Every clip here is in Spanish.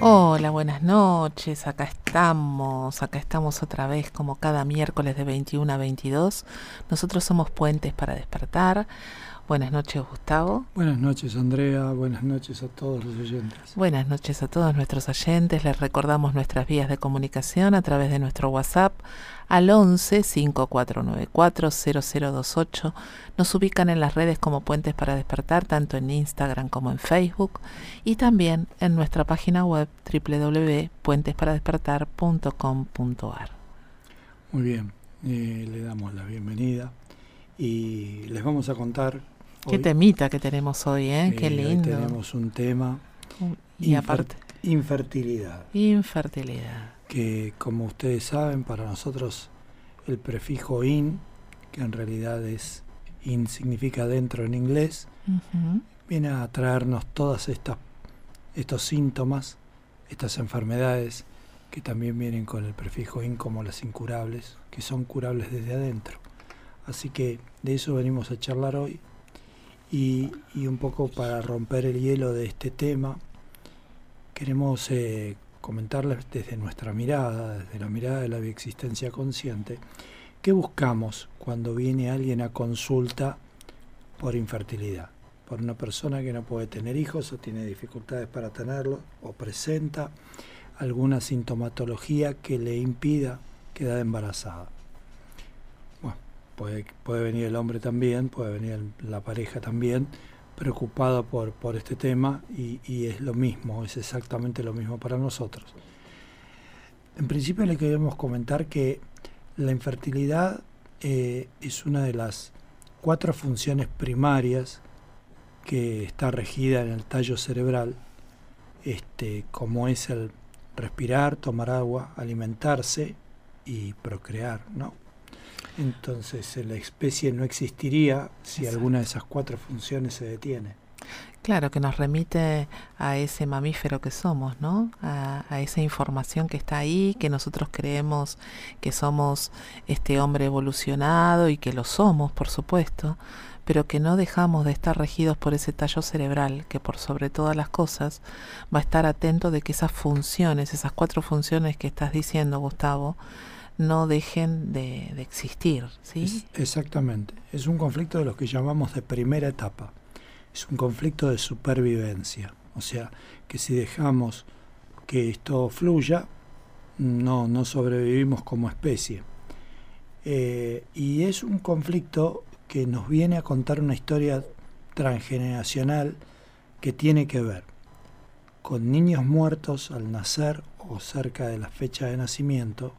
Hola, buenas noches. Acá estamos, acá estamos otra vez como cada miércoles de 21 a 22. Nosotros somos Puentes para despertar. Buenas noches, Gustavo. Buenas noches, Andrea. Buenas noches a todos los oyentes. Buenas noches a todos nuestros oyentes. Les recordamos nuestras vías de comunicación a través de nuestro WhatsApp al 11 5494 0028. Nos ubican en las redes como Puentes para Despertar, tanto en Instagram como en Facebook, y también en nuestra página web www.puentesparadespertar.com.ar. Muy bien, eh, le damos la bienvenida y les vamos a contar. Qué temita que tenemos hoy, ¿eh? Qué lindo. tenemos un tema. Y aparte. Infertilidad. Infertilidad que como ustedes saben, para nosotros el prefijo in, que en realidad es in significa dentro en inglés, viene a traernos todas estas estos síntomas, estas enfermedades que también vienen con el prefijo in como las incurables, que son curables desde adentro. Así que de eso venimos a charlar hoy y, y un poco para romper el hielo de este tema, queremos eh, comentarles desde nuestra mirada, desde la mirada de la bioexistencia consciente, qué buscamos cuando viene alguien a consulta por infertilidad, por una persona que no puede tener hijos o tiene dificultades para tenerlos o presenta alguna sintomatología que le impida quedar embarazada. Puede, puede venir el hombre también, puede venir la pareja también, preocupado por, por este tema y, es lo mismo, es exactamente lo mismo para nosotros. En principio le queremos comentar que la infertilidad eh, es una de las cuatro funciones primarias que está regida en el tallo cerebral, este, como es el respirar, tomar agua, alimentarse y procrear, ¿no? Entonces la especie no existiría si alguna de esas cuatro funciones se detiene. Claro, que nos remite a ese mamífero que somos, ¿no? A, esa información que está ahí, que nosotros creemos que somos este hombre evolucionado y que lo somos, por supuesto, pero que no dejamos de estar regidos por ese tallo cerebral que por sobre todas las cosas va a estar atento de que esas funciones, esas cuatro funciones que estás diciendo, Gustavo, no dejen de, existir. ¿sí? exactamente. Es un conflicto de los que llamamos de primera etapa. Es un conflicto de supervivencia. O sea, que si dejamos que esto fluya, no, no sobrevivimos como especie. Eh, y es un conflicto que nos viene a contar una historia transgeneracional que tiene que ver con niños muertos al nacer o cerca de la fecha de nacimiento,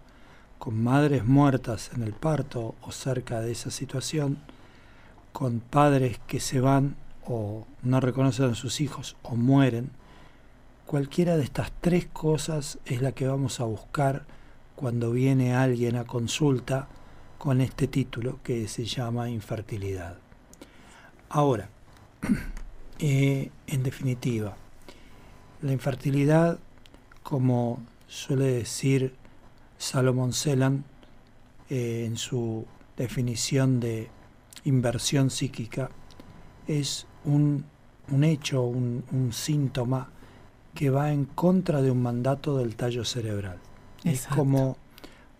con madres muertas en el parto o cerca de esa situación, con padres que se van o no reconocen a sus hijos o mueren, cualquiera de estas tres cosas es la que vamos a buscar cuando viene alguien a consulta con este título que se llama infertilidad. Ahora, eh, en definitiva, la infertilidad, como suele decir Salomón Celan, eh, en su definición de inversión psíquica, es un, hecho, un, síntoma que va en contra de un mandato del tallo cerebral. Es como,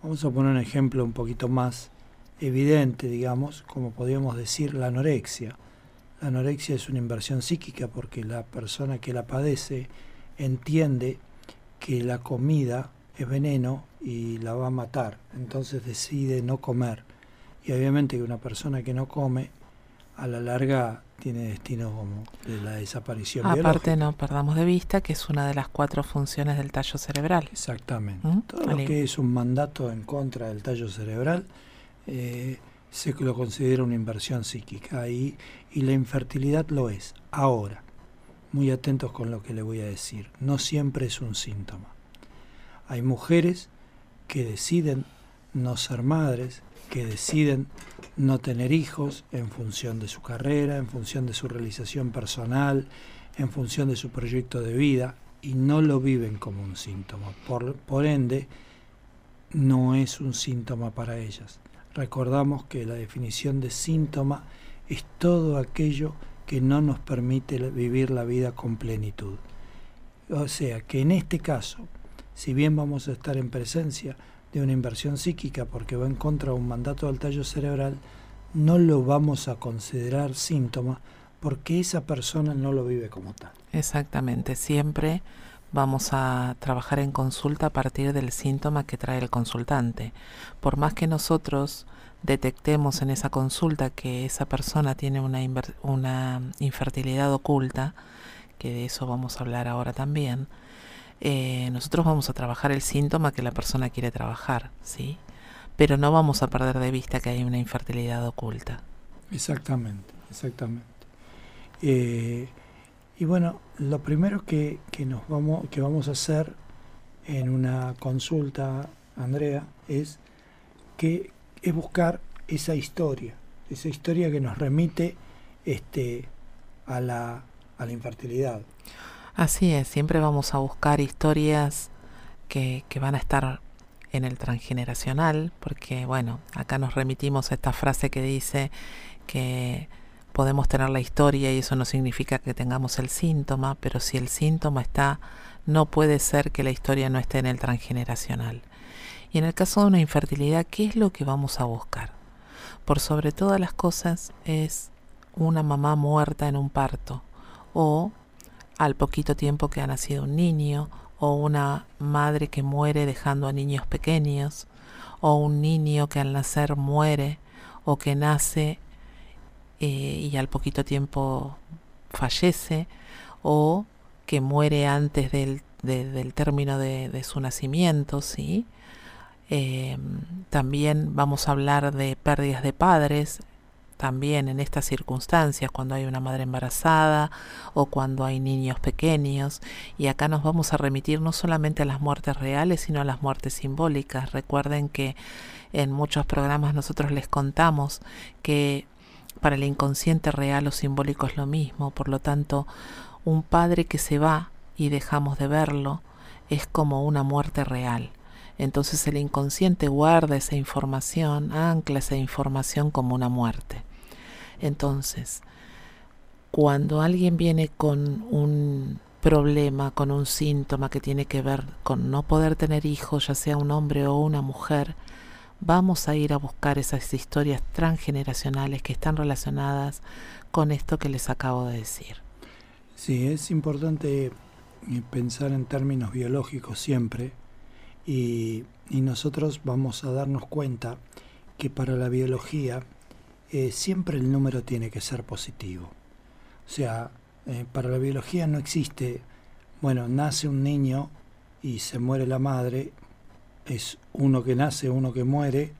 vamos a poner un ejemplo un poquito más evidente, digamos, como podríamos decir la anorexia. La anorexia es una inversión psíquica porque la persona que la padece entiende que la comida es veneno y la va a matar, entonces decide no comer. Y obviamente que una persona que no come, a la larga tiene destino como de la desaparición. Aparte no perdamos de vista que es una de las cuatro funciones del tallo cerebral. Exactamente. ¿Mm? Todo lo que es un mandato en contra del tallo cerebral eh, se lo considera una inversión psíquica y, y la infertilidad lo es. Ahora, muy atentos con lo que le voy a decir, no siempre es un síntoma. Hay mujeres que deciden no ser madres, que deciden no tener hijos en función de su carrera, en función de su realización personal, en función de su proyecto de vida, y no lo viven como un síntoma. Por, ende, no es un síntoma para ellas. Recordamos que la definición de síntoma es todo aquello que no nos permite vivir la vida con plenitud O sea, que en este caso, si bien vamos a estar en presencia de una inversión psíquica porque va en contra de un mandato del tallo cerebral, no lo vamos a considerar síntoma porque esa persona no lo vive como tal. Exactamente, siempre vamos a trabajar en consulta a partir del síntoma que trae el consultante. Por más que nosotros detectemos en esa consulta que esa persona tiene una, una infertilidad oculta, que de eso vamos a hablar ahora también, eh, nosotros vamos a trabajar el síntoma que la persona quiere trabajar, ¿sí? Pero no vamos a perder de vista que hay una infertilidad oculta. Exactamente, exactamente. Eh, y bueno, lo primero que, que, nos vamos, que vamos a hacer en una consulta, Andrea, es que es buscar esa historia, esa historia que nos remite este, a, la, a la infertilidad. Así es, siempre vamos a buscar historias que, van a estar en el transgeneracional, porque bueno, acá nos remitimos a esta frase que dice que podemos tener la historia y eso no significa que tengamos el síntoma, pero si el síntoma está, no puede ser que la historia no esté en el transgeneracional. Y en el caso de una infertilidad, ¿qué es lo que vamos a buscar? Por sobre todas las cosas es una mamá muerta en un parto o al poquito tiempo que ha nacido un niño o una madre que muere dejando a niños pequeños o un niño que al nacer muere o que nace eh, y al poquito tiempo fallece o que muere antes del, del término de, su nacimiento, ¿sí? Eh, también vamos a hablar de pérdidas de padres, también en estas circunstancias, cuando hay una madre embarazada o cuando hay niños pequeños. Y acá nos vamos a remitir no solamente a las muertes reales, sino a las muertes simbólicas. Recuerden que en muchos programas nosotros les contamos que para el inconsciente real o simbólico es lo mismo. Por lo tanto, un padre que se va y dejamos de verlo es como una muerte real. Entonces el inconsciente guarda esa información, ancla esa información como una muerte. Entonces, cuando alguien viene con un problema, con un síntoma que tiene que ver con no poder tener hijos, ya sea un hombre o una mujer, vamos a ir a buscar esas historias transgeneracionales que están relacionadas con esto que les acabo de decir. Sí, es importante eh, pensar en términos biológicos siempre y, nosotros vamos a darnos cuenta que para la biología eh, siempre el número tiene que ser positivo. O sea, eh, para la biología no existe, bueno, nace un niño y se muere la madre, es uno que nace, uno que muere,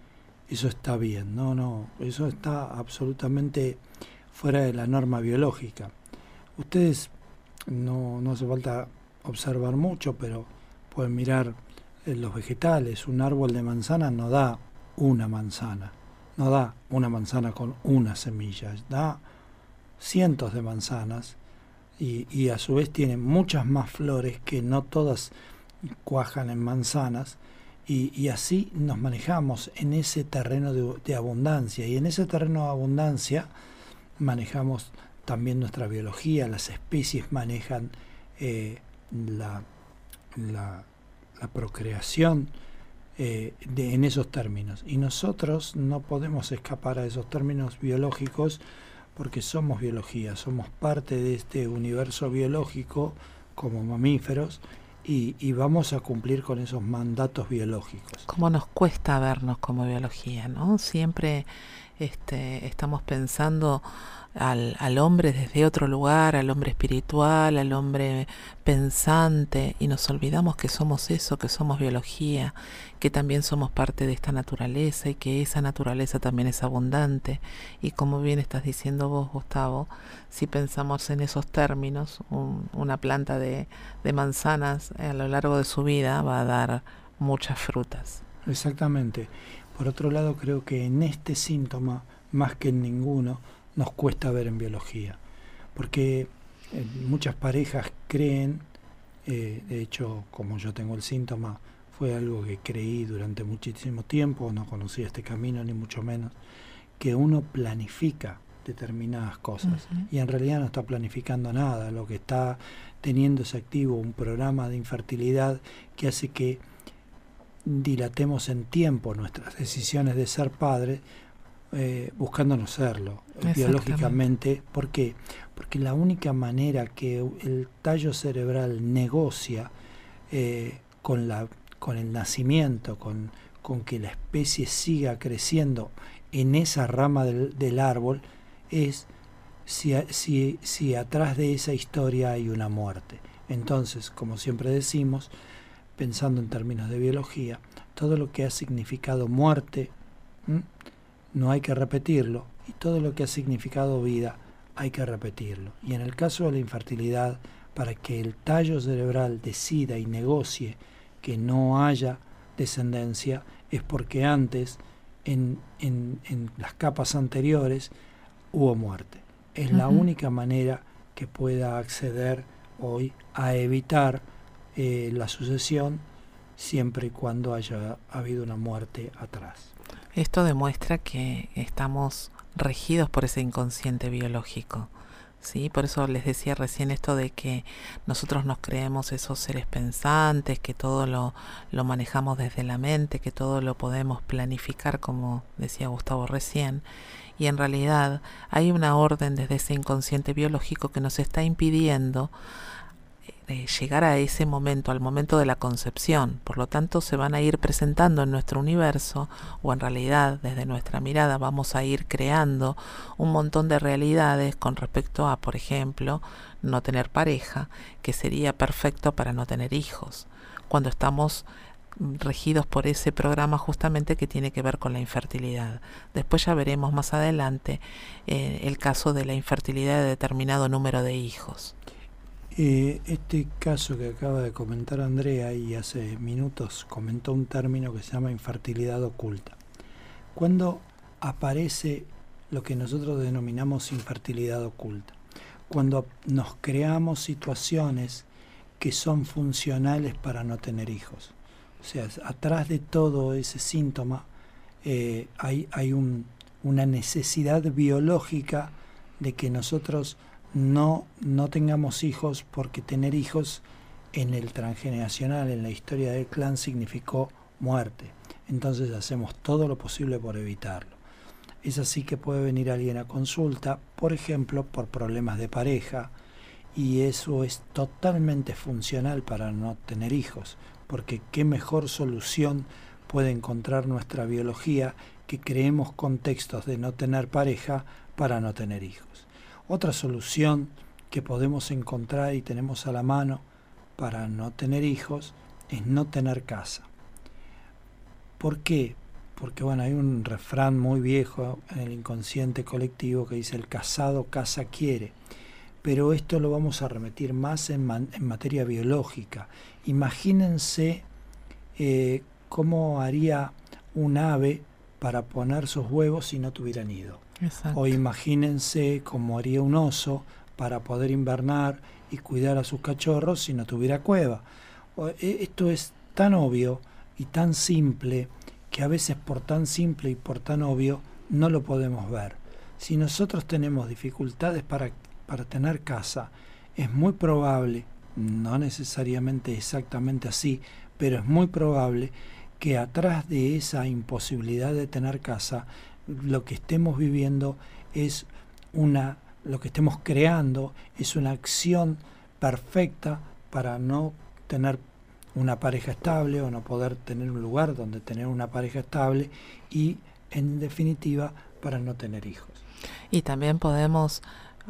eso está bien, no, no, eso está absolutamente fuera de la norma biológica. Ustedes no, no hace falta observar mucho, pero pueden mirar los vegetales, un árbol de manzana no da una manzana, no da una manzana con una semilla, da cientos de manzanas y, y a su vez tiene muchas más flores que no todas cuajan en manzanas y, y así nos manejamos en ese terreno de, de, abundancia. Y en ese terreno de abundancia manejamos también nuestra biología, las especies manejan eh, la, la la procreación eh, en esos términos. Y nosotros no podemos escapar a esos términos biológicos porque somos biología, somos parte de este universo biológico como mamíferos y, vamos a cumplir con esos mandatos biológicos. ¿Cómo nos cuesta vernos como biología? ¿no? Siempre este, estamos pensando al, al, hombre desde otro lugar, al hombre espiritual, al hombre pensante, y nos olvidamos que somos eso, que somos biología, que también somos parte de esta naturaleza y que esa naturaleza también es abundante. Y como bien estás diciendo vos, Gustavo, si pensamos en esos términos, un, una planta de, de manzanas a lo largo de su vida va a dar muchas frutas. Exactamente. Por otro lado, creo que en este síntoma, más que en ninguno, nos cuesta ver en biología, porque eh, muchas parejas creen, eh, de hecho como yo tengo el síntoma, fue algo que creí durante muchísimo tiempo, no conocía este camino ni mucho menos, que uno planifica determinadas cosas. Y en realidad no está planificando nada, lo que está teniendo es activo un programa de infertilidad que hace que dilatemos en tiempo nuestras decisiones de ser padre eh, buscando no serlo biológicamente. ¿Por qué? Porque la única manera que el tallo cerebral negocia eh, con, la, con el nacimiento, con, con que la especie siga creciendo en esa rama del, del árbol, es si, si, si atrás de esa historia hay una muerte. Entonces, como siempre decimos, pensando en términos de biología, todo lo que ha significado muerte, no hay que repetirlo, y todo lo que ha significado vida, hay que repetirlo. Y en el caso de la infertilidad, para que el tallo cerebral decida y negocie que no haya descendencia, es porque antes, en, en, en las capas anteriores, hubo muerte. Es la única manera que pueda acceder hoy a evitar eh, la sucesión siempre y cuando haya habido una muerte atrás. Esto demuestra que estamos regidos por ese inconsciente biológico. ¿sí? Por eso les decía recién esto de que nosotros nos creemos esos seres pensantes, que todo lo, lo manejamos desde la mente, que todo lo podemos planificar, como decía Gustavo recién, y en realidad hay una orden desde ese inconsciente biológico que nos está impidiendo llegar a ese momento, al momento de la concepción. Por lo tanto, se van a ir presentando en nuestro universo, o en realidad desde nuestra mirada vamos a ir creando un montón de realidades con respecto a, por ejemplo, no tener pareja, que sería perfecto para no tener hijos. Cuando estamos regidos por ese programa justamente que tiene que ver con la infertilidad. Después ya veremos más adelante eh, el caso de la infertilidad de determinado número de hijos. Eh, este caso que acaba de comentar Andrea y hace minutos comentó un término que se llama infertilidad oculta. Cuando aparece lo que nosotros denominamos infertilidad oculta, cuando nos creamos situaciones que son funcionales para no tener hijos. O sea, atrás de todo ese síntoma eh, hay, hay un, una necesidad biológica de que nosotros no, no tengamos hijos porque tener hijos en el transgeneracional, en la historia del clan, significó muerte. Entonces hacemos todo lo posible por evitarlo. Es así que puede venir alguien a consulta, por ejemplo, por problemas de pareja, y eso es totalmente funcional para no tener hijos, porque qué mejor solución puede encontrar nuestra biología que creemos contextos de no tener pareja para no tener hijos. Otra solución que podemos encontrar y tenemos a la mano para no tener hijos es no tener casa. ¿Por qué? Porque bueno, hay un refrán muy viejo en el inconsciente colectivo que dice el casado casa quiere. Pero esto lo vamos a remitir más en, materia biológica. Imagínense eh, cómo haría un ave para poner sus huevos si no tuviera nido. O imagínense cómo haría un oso para poder invernar y cuidar a sus cachorros si no tuviera cueva. E, esto es tan obvio y tan simple que a veces por tan simple y por tan obvio no lo podemos ver. Si nosotros tenemos dificultades para, para tener casa, es muy probable, no necesariamente exactamente así, pero es muy probable que atrás de esa imposibilidad de tener casa lo que estemos viviendo es una, lo que estemos creando es una acción perfecta para no tener una pareja estable o no poder tener un lugar donde tener una pareja estable y en definitiva para no tener hijos. Y también podemos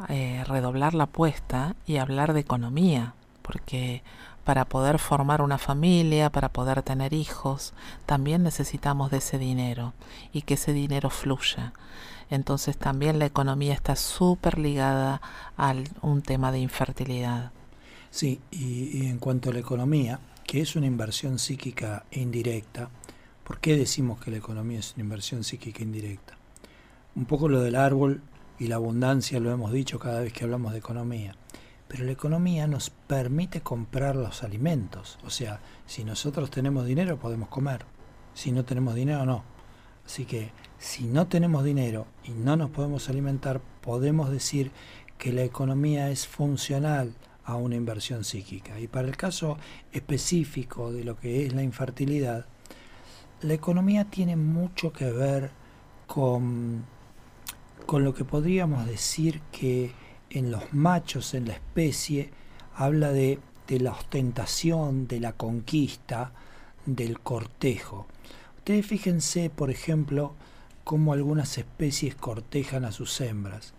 eh, redoblar la apuesta y hablar de economía, porque para poder formar una familia, para poder tener hijos, también necesitamos de ese dinero y que ese dinero fluya. Entonces también la economía está súper ligada a un tema de infertilidad. Sí, y, en cuanto a la economía, que es una inversión psíquica indirecta, ¿por qué decimos que la economía es una inversión psíquica indirecta? Un poco lo del árbol y la abundancia lo hemos dicho cada vez que hablamos de economía. Pero la economía nos permite comprar los alimentos. O sea, si nosotros tenemos dinero podemos comer. Si no tenemos dinero, no. Así que si no tenemos dinero y no nos podemos alimentar, podemos decir que la economía es funcional a una inversión psíquica. Y para el caso específico de lo que es la infertilidad, la economía tiene mucho que ver con, con lo que podríamos decir que en los machos, en la especie, habla de, de la ostentación, de la conquista, del cortejo. Ustedes fíjense, por ejemplo, cómo algunas especies cortejan a sus hembras.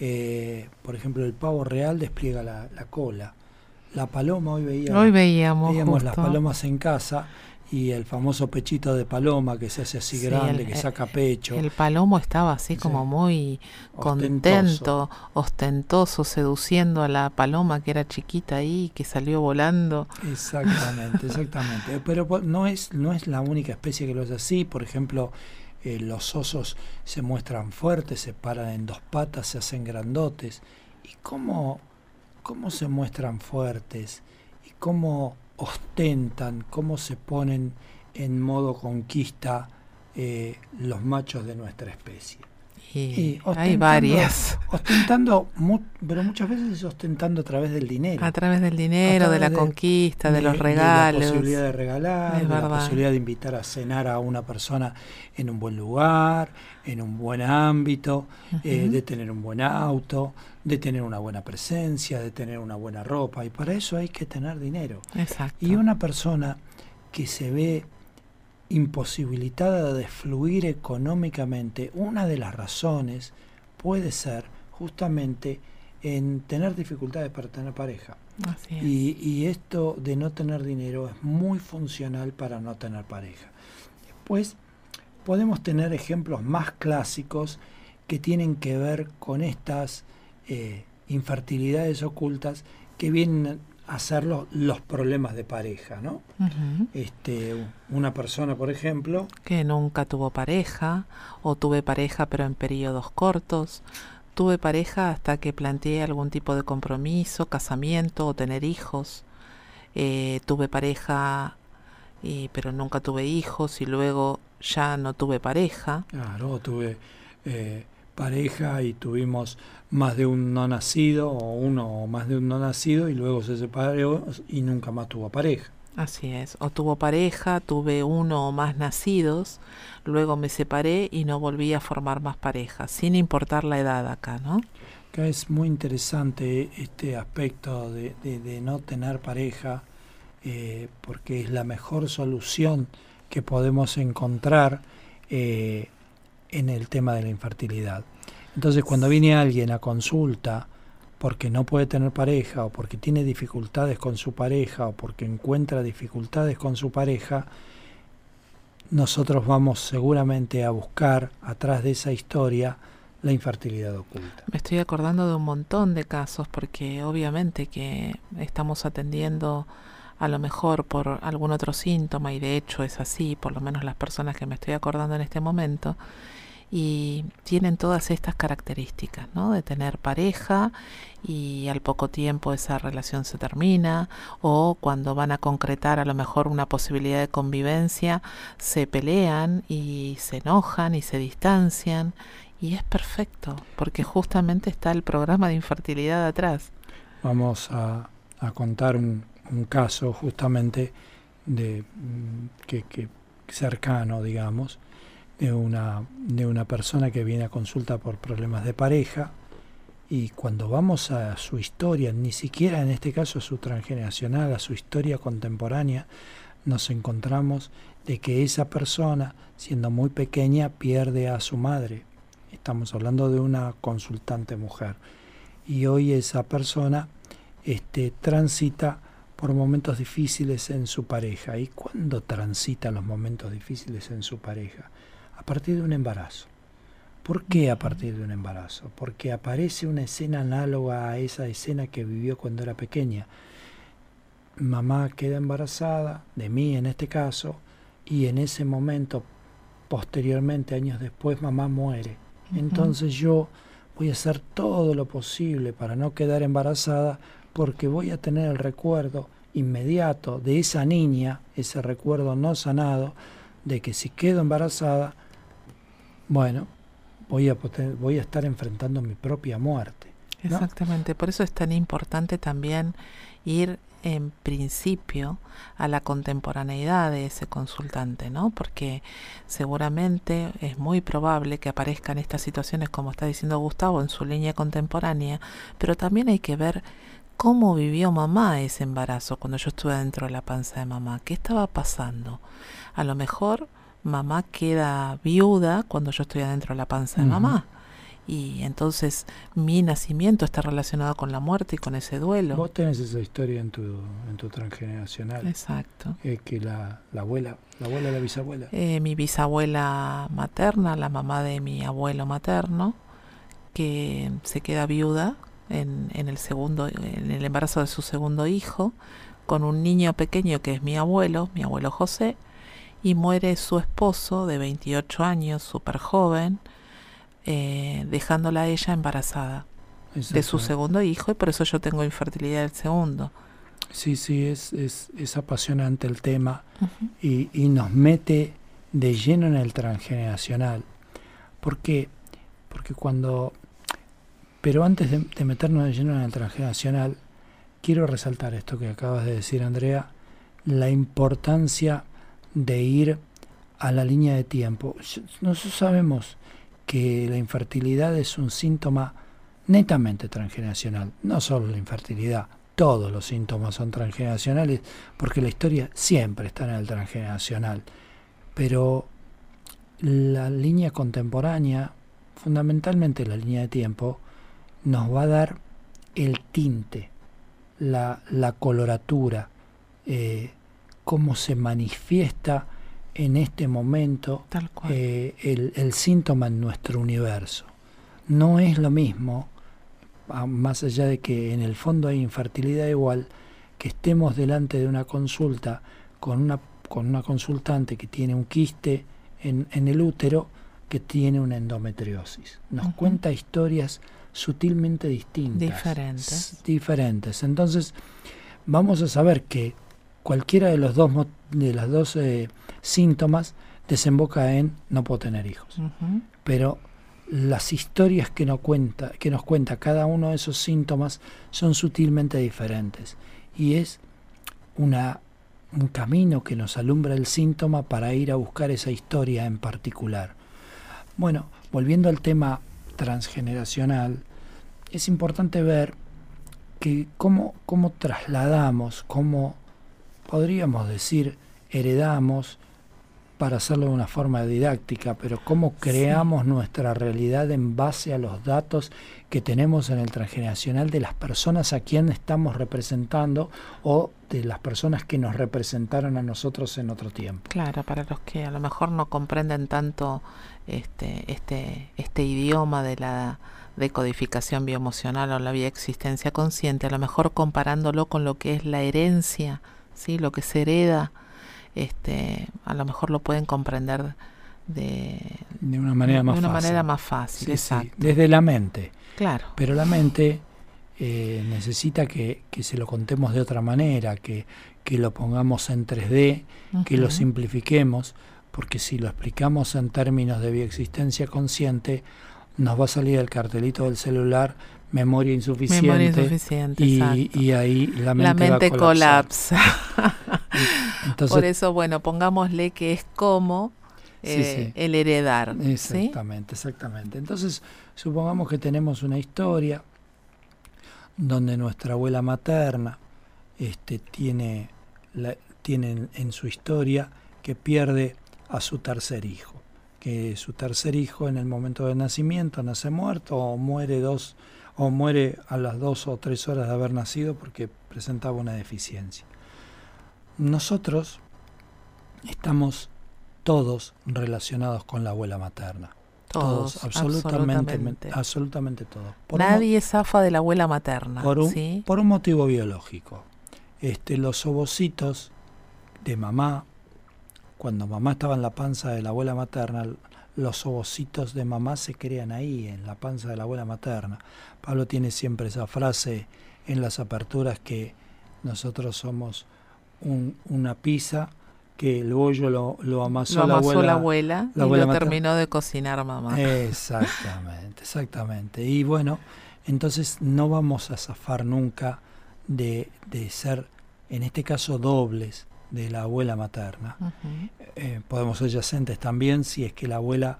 Eh, por ejemplo, el pavo real despliega la, cola. La paloma, hoy, veía, hoy veíamos, veíamos las palomas en casa y el famoso pechito de paloma que se hace así grande, que saca pecho. El palomo estaba así como muy contento, ostentoso, seduciendo a la paloma que era chiquita ahí, que salió volando. Exactamente, exactamente. Pero no es, no es la única especie que lo hace así. Por ejemplo, eh, los osos se muestran fuertes, se paran en dos patas, se hacen grandotes. ¿Y cómo, cómo se muestran fuertes? ¿Y cómo ostentan, cómo se ponen en modo conquista eh, los machos de nuestra especie. Y, hay varias. Ostentando, pero muchas veces ostentando a través del dinero. A través del dinero, de la conquista, de, los regalos. De la posibilidad de regalar, de la posibilidad de invitar a cenar a una persona en un buen lugar, en un buen ámbito, eh, de tener un buen auto, de tener una buena presencia, de tener una buena ropa. Y para eso hay que tener dinero. Exacto. Y una persona que se ve imposibilitada de fluir económicamente, una de las razones puede ser justamente en tener dificultades para tener pareja. Y, y, esto de no tener dinero es muy funcional para no tener pareja. Después podemos tener ejemplos más clásicos que tienen que ver con estas eh, infertilidades ocultas que vienen hacerlo los problemas de pareja, ¿no? Este, una persona, por ejemplo, que nunca tuvo pareja o tuve pareja pero en periodos cortos, tuve pareja hasta que planteé algún tipo de compromiso, casamiento o tener hijos, eh, tuve pareja y, pero nunca tuve hijos y luego ya no tuve pareja. Claro, tuve eh, pareja y tuvimos más de un no nacido o uno o más de un no nacido y luego se separó y nunca más tuvo pareja. Así es, o tuvo pareja, tuve uno o más nacidos, luego me separé y no volví a formar más pareja, sin importar la edad acá, ¿no? Acá es muy interesante este aspecto de, de, no tener pareja, eh, porque es la mejor solución que podemos encontrar eh, en el tema de la infertilidad. Entonces cuando viene alguien a consulta porque no puede tener pareja o porque tiene dificultades con su pareja o porque encuentra dificultades con su pareja, nosotros vamos seguramente a buscar atrás de esa historia la infertilidad oculta. Me estoy acordando de un montón de casos porque obviamente que estamos atendiendo a lo mejor por algún otro síntoma y de hecho es así, por lo menos las personas que me estoy acordando en este momento, y tienen todas estas características, ¿no? De tener pareja y al poco tiempo esa relación se termina o cuando van a concretar a lo mejor una posibilidad de convivencia se pelean y se enojan y se distancian y es perfecto porque justamente está el programa de infertilidad atrás. Vamos a, contar un, caso justamente de mm, que, que cercano, digamos, de una, de una persona que viene a consulta por problemas de pareja y cuando vamos a su historia, ni siquiera en este caso a su transgeneracional, a su historia contemporánea, nos encontramos de que esa persona, siendo muy pequeña, pierde a su madre. Estamos hablando de una consultante mujer. Y hoy esa persona este, transita por momentos difíciles en su pareja. ¿Y cuándo transita los momentos difíciles en su pareja? A partir de un embarazo. ¿Por qué a partir de un embarazo? Porque aparece una escena análoga a esa escena que vivió cuando era pequeña. Mamá queda embarazada, de mí en este caso, y en ese momento, posteriormente, años después, mamá muere. Entonces yo voy a hacer todo lo posible para no quedar embarazada porque voy a tener el recuerdo inmediato de esa niña, ese recuerdo no sanado, de que si quedo embarazada, bueno, voy a, voy a estar enfrentando mi propia muerte. Exactamente, por eso es tan importante también ir en principio a la contemporaneidad de ese consultante, ¿no? Porque seguramente es muy probable que aparezcan estas situaciones, como está diciendo Gustavo, en su línea contemporánea, pero también hay que ver cómo vivió mamá ese embarazo cuando yo estuve dentro de la panza de mamá, qué estaba pasando. A lo mejor mamá queda viuda cuando yo estoy adentro de la panza de mamá y entonces mi nacimiento está relacionado con la muerte y con ese duelo. Vos tenés esa historia en tu, en tu transgeneracional. Exacto. Eh, que la, la, abuela, la abuela, la bisabuela. Eh, mi bisabuela materna, la mamá de mi abuelo materno, que se queda viuda en, en, el segundo, en el embarazo de su segundo hijo, con un niño pequeño que es mi abuelo, mi abuelo José, y muere su esposo de 28 años, súper joven, eh, dejándola a ella embarazada de su segundo hijo y por eso yo tengo infertilidad del segundo. Sí, sí, es, es, es apasionante el tema y, y, nos mete de lleno en el transgeneracional. ¿Por qué? Porque cuando... Pero antes de, de meternos de lleno en el transgeneracional, quiero resaltar esto que acabas de decir, Andrea, la importancia de ir a la línea de tiempo. Nosotros sabemos que la infertilidad es un síntoma netamente transgeneracional. No solo la infertilidad, todos los síntomas son transgeneracionales porque la historia siempre está en el transgeneracional. Pero la línea contemporánea, fundamentalmente la línea de tiempo, nos va a dar el tinte, la, la coloratura, eh, cómo se manifiesta en este momento eh, el, el, síntoma en nuestro universo. No es lo mismo, más allá de que en el fondo hay infertilidad igual, que estemos delante de una consulta con una, con una consultante que tiene un quiste en, en el útero que tiene una endometriosis. Nos cuenta historias sutilmente distintas. Diferentes. Diferentes. Entonces, vamos a saber que cualquiera de los dos de las dos eh, síntomas desemboca en no puedo tener hijos. Pero las historias que nos, cuenta, que nos cuenta cada uno de esos síntomas son sutilmente diferentes. Y es una, un camino que nos alumbra el síntoma para ir a buscar esa historia en particular. Bueno, volviendo al tema transgeneracional, es importante ver que cómo, cómo trasladamos, cómo podríamos decir heredamos para hacerlo de una forma didáctica, pero cómo creamos nuestra realidad en base a los datos que tenemos en el transgeneracional de las personas a quien estamos representando o de las personas que nos representaron a nosotros en otro tiempo. Claro, para los que a lo mejor no comprenden tanto este, este, este idioma de la decodificación bioemocional o la bioexistencia consciente, a lo mejor comparándolo con lo que es la herencia, ¿sí? lo que se hereda este, a lo mejor lo pueden comprender de, de una manera más una fácil. manera más fácil, desde la mente. Claro. Pero la mente eh, necesita que, se lo contemos de otra manera, que, que lo pongamos en 3D, que lo simplifiquemos, porque si lo explicamos en términos de bioexistencia consciente, nos va a salir el cartelito del celular memoria insuficiente, memoria insuficiente y, y, ahí la mente, la mente colapsa. Por eso, bueno, pongámosle que es como eh, el heredar. Exactamente, exactamente. Entonces, supongamos que tenemos una historia donde nuestra abuela materna este, tiene, la, tiene en su historia que pierde a su tercer hijo que su tercer hijo en el momento del nacimiento nace muerto o muere dos o muere a las dos o tres horas de haber nacido porque presentaba una deficiencia. Nosotros estamos todos relacionados con la abuela materna. Todos, absolutamente, absolutamente, todos. Nadie zafa de la abuela materna. Por un, por un motivo biológico. Este, los ovocitos de mamá, cuando mamá estaba en la panza de la abuela materna, los ovocitos de mamá se crean ahí, en la panza de la abuela materna. Pablo tiene siempre esa frase en las aperturas que nosotros somos una pizza que el bollo lo, lo amasó, lo la, abuela, la abuela. y lo terminó de cocinar mamá. Exactamente, exactamente. Y bueno, entonces no vamos a zafar nunca de, de ser, en este caso, dobles de la abuela materna. Eh, podemos ser yacentes también si es que la abuela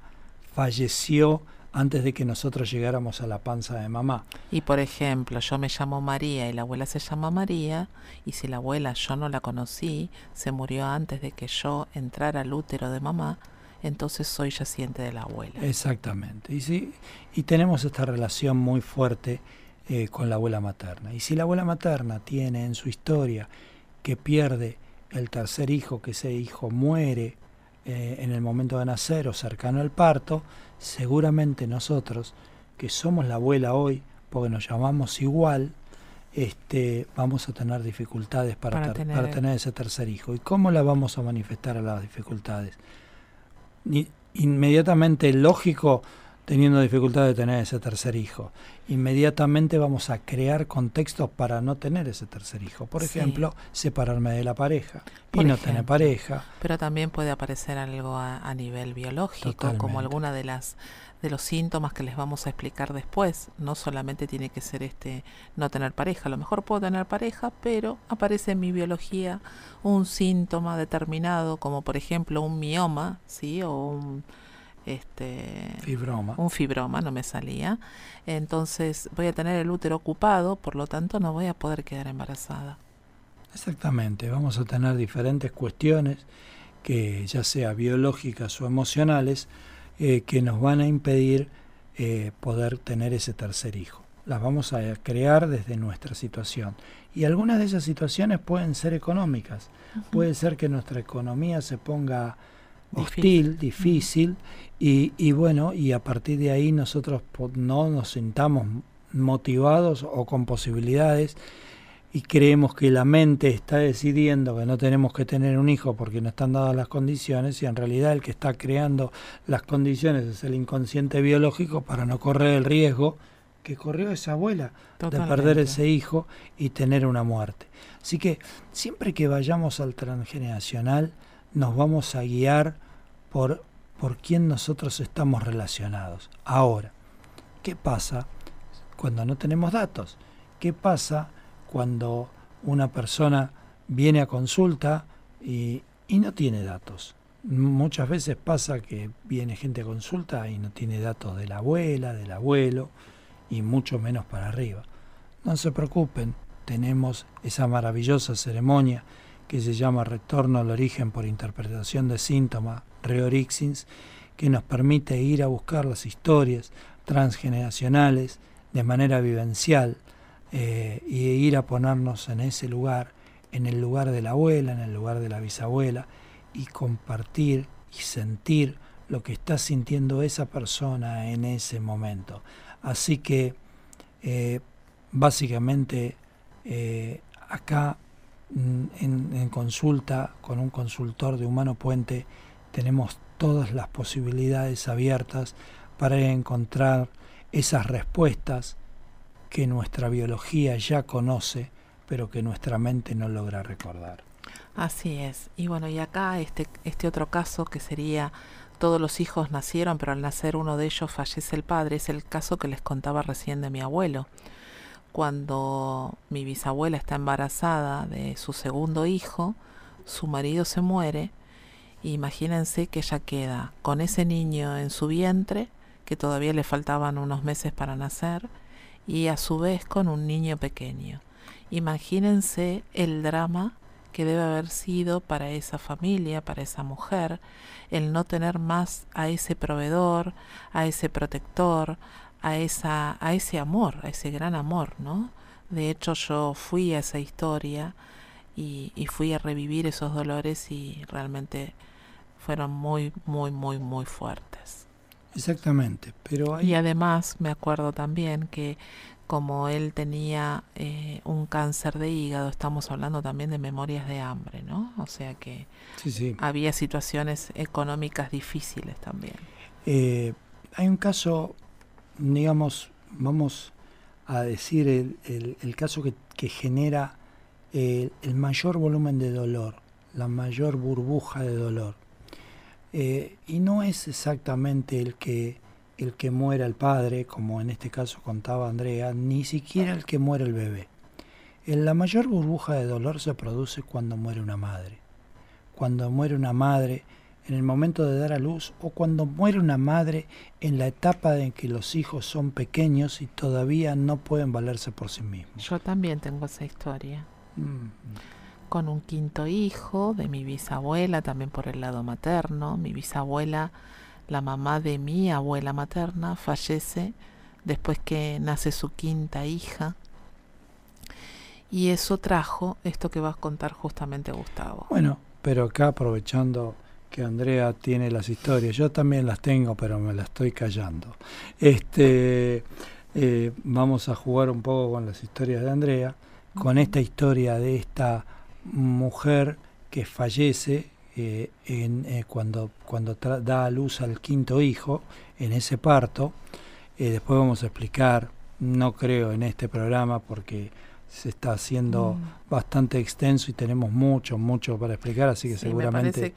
falleció antes de que nosotros llegáramos a la panza de mamá. Y por ejemplo, yo me llamo María y la abuela se llama María, y si la abuela yo no la conocí, se murió antes de que yo entrara al útero de mamá, entonces soy yaciente de la abuela. Exactamente. Y, sí, y tenemos esta relación muy fuerte eh, con la abuela materna. Y si la abuela materna tiene en su historia que pierde el tercer hijo, que ese hijo muere eh, en el momento de nacer o cercano al parto, seguramente nosotros, que somos la abuela hoy, porque nos llamamos igual, este, vamos a tener dificultades para, tener, tener ese tercer hijo. ¿Y cómo la vamos a manifestar a las dificultades? inmediatamente lógico teniendo dificultad de tener ese tercer hijo. Inmediatamente vamos a crear contextos para no tener ese tercer hijo. Por ejemplo, separarme de la pareja y no tener pareja. Pero también puede aparecer algo a, nivel biológico, como alguna de las de los síntomas que les vamos a explicar después. No solamente tiene que ser este no tener pareja, a lo mejor puedo tener pareja, pero aparece en mi biología un síntoma determinado, como por ejemplo un mioma, ¿sí? o un este fibroma. un fibroma, no me salía. Entonces voy a tener el útero ocupado, por lo tanto no voy a poder quedar embarazada. Exactamente, vamos a tener diferentes cuestiones que ya sea biológicas o emocionales eh, que nos van a impedir eh, poder tener ese tercer hijo. Las vamos a crear desde nuestra situación. Y algunas de esas situaciones pueden ser económicas. Puede ser que nuestra economía se ponga hostil, difícil, y, y, bueno, y a partir de ahí nosotros no nos sintamos motivados o con posibilidades y creemos que la mente está decidiendo que no tenemos que tener un hijo porque no están dadas las condiciones y en realidad el que está creando las condiciones es el inconsciente biológico para no correr el riesgo que corrió esa abuela de perder ese hijo y tener una muerte. Así que siempre que vayamos al transgeneracional, nos vamos a guiar por, por quién nosotros estamos relacionados. Ahora, ¿qué pasa cuando no tenemos datos? ¿Qué pasa cuando una persona viene a consulta y, y no tiene datos? Muchas veces pasa que viene gente a consulta y no tiene datos de la abuela, del abuelo y mucho menos para arriba. No se preocupen, tenemos esa maravillosa ceremonia que se llama Retorno al origen por interpretación de síntomas, Reorixins, que nos permite ir a buscar las historias transgeneracionales de manera vivencial eh, y ir a ponernos en ese lugar, en el lugar de la abuela, en el lugar de la bisabuela, y compartir y sentir lo que está sintiendo esa persona en ese momento. Así que eh, básicamente eh, acá Mm, en, consulta con un consultor de Humano Puente tenemos todas las posibilidades abiertas para encontrar esas respuestas que nuestra biología ya conoce, pero que nuestra mente no logra recordar. Así es. Y bueno, y acá este, este otro caso que sería todos los hijos nacieron, pero al nacer uno de ellos fallece el padre, es el caso que les contaba recién de mi abuelo cuando mi bisabuela está embarazada de su segundo hijo, su marido se muere, imagínense que ella queda con ese niño en su vientre, que todavía le faltaban unos meses para nacer, y a su vez con un niño pequeño. Imagínense el drama que debe haber sido para esa familia, para esa mujer, el no tener más a ese proveedor, a ese protector, a, esa, a ese amor, a ese gran amor, ¿no? De hecho yo fui a esa historia y, y fui a revivir esos dolores y realmente fueron muy, muy, muy, muy fuertes. Exactamente, pero Y además me acuerdo también que como él tenía eh, un cáncer de hígado, estamos hablando también de memorias de hambre, ¿no? O sea que había situaciones económicas difíciles también. Eh, hay un caso digamos, vamos a decir el, el, caso que, que genera el, mayor volumen de dolor la mayor burbuja de dolor. Eh, y no es exactamente el que, el que muera el padre, como en este caso contaba Andrea, ni siquiera el que muere el bebé. En la mayor burbuja de dolor se produce cuando muere una madre. Cuando muere una madre en el momento de dar a luz o cuando muere una madre en la etapa en que los hijos son pequeños y todavía no pueden valerse por sí mismos. Yo también tengo esa historia. Mm. Con un quinto hijo de mi bisabuela, también por el lado materno. Mi bisabuela, la mamá de mi abuela materna, fallece después que nace su quinta hija. Y eso trajo esto que vas a contar justamente Gustavo. Bueno, pero acá aprovechando que Andrea tiene las historias. Yo también las tengo, pero me las estoy callando. Este, eh, vamos a jugar un poco con las historias de Andrea, con esta historia de esta mujer que fallece eh, en, eh, cuando, cuando da a luz al quinto hijo, en ese parto. después vamos a explicar, no creo en este programa porque se está haciendo mm. bastante extenso y tenemos mucho, mucho para explicar, así que seguramente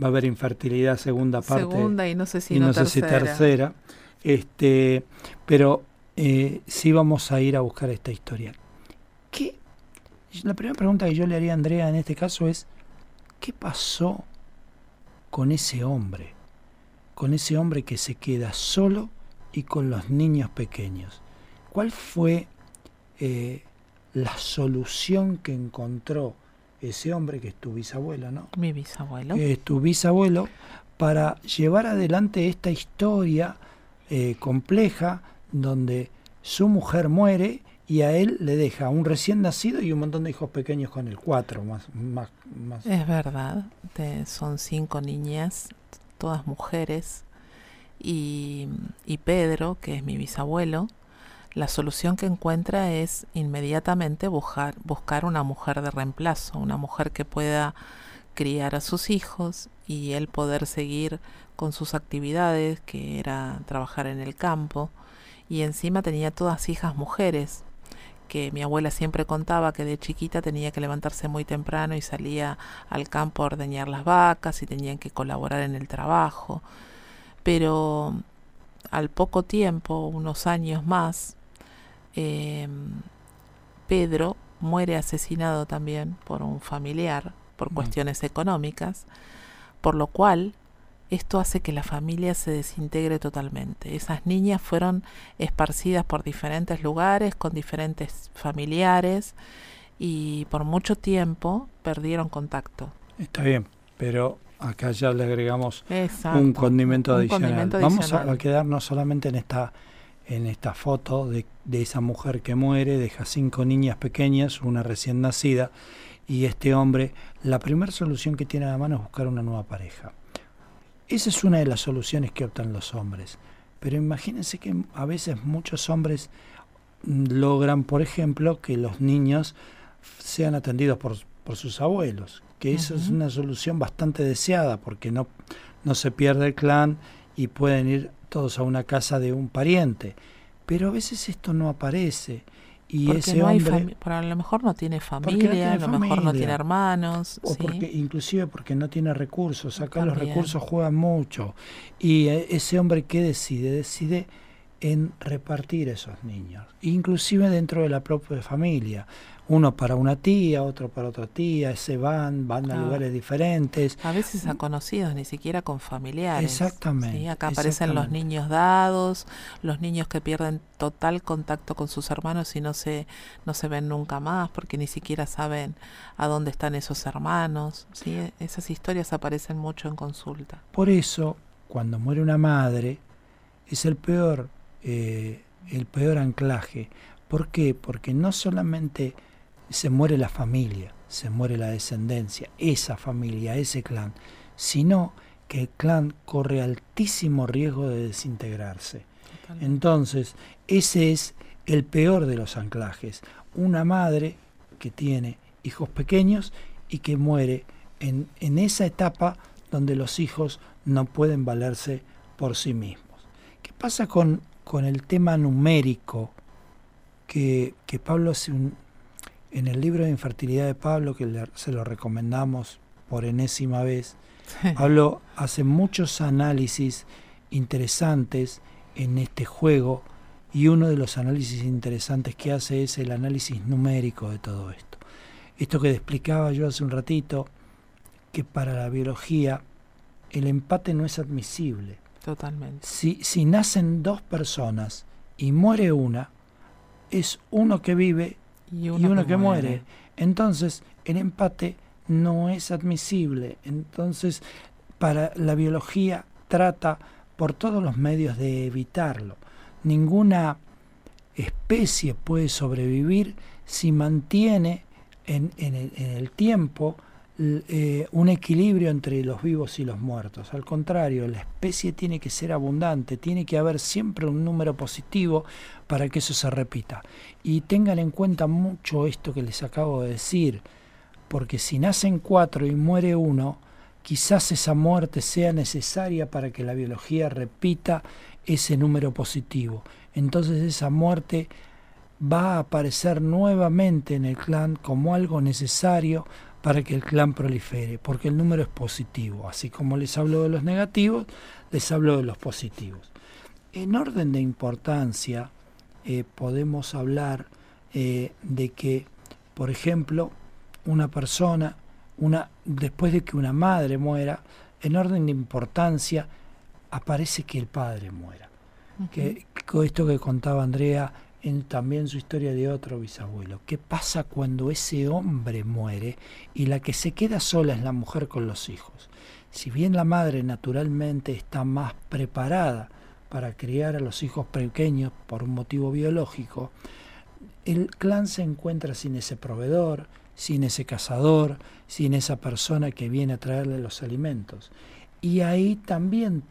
va a haber infertilidad segunda parte. Segunda y no sé si, no, tercera. Este, pero eh, sí vamos a ir a buscar esta historia. ¿Qué? La primera pregunta que yo le haría a Andrea en este caso es, ¿qué pasó con ese hombre? Con ese hombre que se queda solo y con los niños pequeños. ¿Cuál fue... Eh, la solución que encontró ese hombre, que es tu bisabuelo, ¿no? Mi bisabuelo. es tu bisabuelo, para llevar adelante esta historia eh, compleja donde su mujer muere y a él le deja un recién nacido y un montón de hijos pequeños con él, cuatro más. más, más. Es verdad, son cinco niñas, todas mujeres, y, y Pedro, que es mi bisabuelo, la solución que encuentra es inmediatamente buscar, buscar una mujer de reemplazo, una mujer que pueda criar a sus hijos y él poder seguir con sus actividades, que era trabajar en el campo, y encima tenía todas hijas mujeres, que mi abuela siempre contaba que de chiquita tenía que levantarse muy temprano y salía al campo a ordeñar las vacas y tenían que colaborar en el trabajo. Pero al poco tiempo, unos años más, Em, Pedro muere asesinado también por un familiar por mm. cuestiones económicas, por lo cual esto hace que la familia se desintegre totalmente. Esas niñas fueron esparcidas por diferentes lugares, con diferentes familiares, y por mucho tiempo perdieron contacto. Está bien, pero acá ya le agregamos un condimento adicional. Vamos a quedarnos solamente en esta en esta foto de, esa mujer que muere, deja cinco niñas pequeñas, una recién nacida, y este hombre, la primera solución que tiene a la mano es buscar una nueva pareja. Esa es una de las soluciones que optan los hombres. Pero imagínense que a veces muchos hombres logran, por ejemplo, que los niños sean atendidos por, sus abuelos, que eso es una solución bastante deseada porque no, no se pierde el clan y pueden ir todos a una casa de un pariente. Pero a veces esto no aparece. Y porque ese hombre, a lo mejor no tiene familia, a lo mejor no tiene hermanos. O porque, inclusive porque no tiene recursos. Acá los recursos juegan mucho. Y eh, ese hombre, ¿qué decide? Decide en repartir esos niños, inclusive dentro de la propia familia uno para una tía, otro para otra tía, se van, van a lugares diferentes. A veces a conocidos, ni siquiera con familiares. Exactamente. Acá aparecen los niños dados, los niños que pierden total contacto con sus hermanos y no se, no se ven nunca más porque ni siquiera saben a dónde están esos hermanos. ¿sí? Esas historias aparecen mucho en consulta. Por eso, cuando muere una madre, es el peor, eh, el peor anclaje. ¿Por qué? Porque no solamente se muere la familia, se muere la descendencia, esa familia, ese clan, sino que el clan corre altísimo riesgo de desintegrarse. Entonces, ese es el peor de los anclajes. Una madre que tiene hijos pequeños y que muere en, en esa etapa donde los hijos no pueden valerse por sí mismos. ¿Qué pasa con, con el tema numérico que, que Pablo hace un, en el libro de infertilidad de Pablo, que se lo recomendamos por enésima vez, Pablo hace muchos análisis interesantes en este juego y uno de los análisis interesantes que hace es el análisis numérico de todo esto. Esto que explicaba yo hace un ratito, que para la biología el empate no es admisible. Totalmente. Si, si nacen dos personas y muere una, es uno que vive y uno, que, muere. Entonces, el empate no es admisible. Entonces, para la biología trata por todos los medios de evitarlo. Ninguna especie puede sobrevivir si mantiene en, el, tiempo eh, un equilibrio entre los vivos y los muertos. Al contrario, la especie tiene que ser abundante, tiene que haber siempre un número positivo para que eso se repita. Y tengan en cuenta mucho esto que les acabo de decir, porque si nacen cuatro y muere uno, quizás esa muerte sea necesaria para que la biología repita ese número positivo. Entonces esa muerte va a aparecer nuevamente en el clan como algo necesario para que el clan prolifere, porque el número es positivo. Así como les hablo de los negativos, les hablo de los positivos. En orden de importancia, eh, podemos hablar eh, de que, por ejemplo, una persona una, después de que una madre muera, en orden de importancia, aparece que el padre muera. que, esto que contaba Andrea también su historia de otro bisabuelo. ¿Qué pasa cuando ese hombre muere y la que se queda sola es la mujer con los hijos? Si bien la madre naturalmente está más preparada para criar a los hijos pequeños por un motivo biológico, el clan se encuentra sin ese proveedor, sin ese cazador, sin esa persona que viene a traerle los alimentos. Y ahí también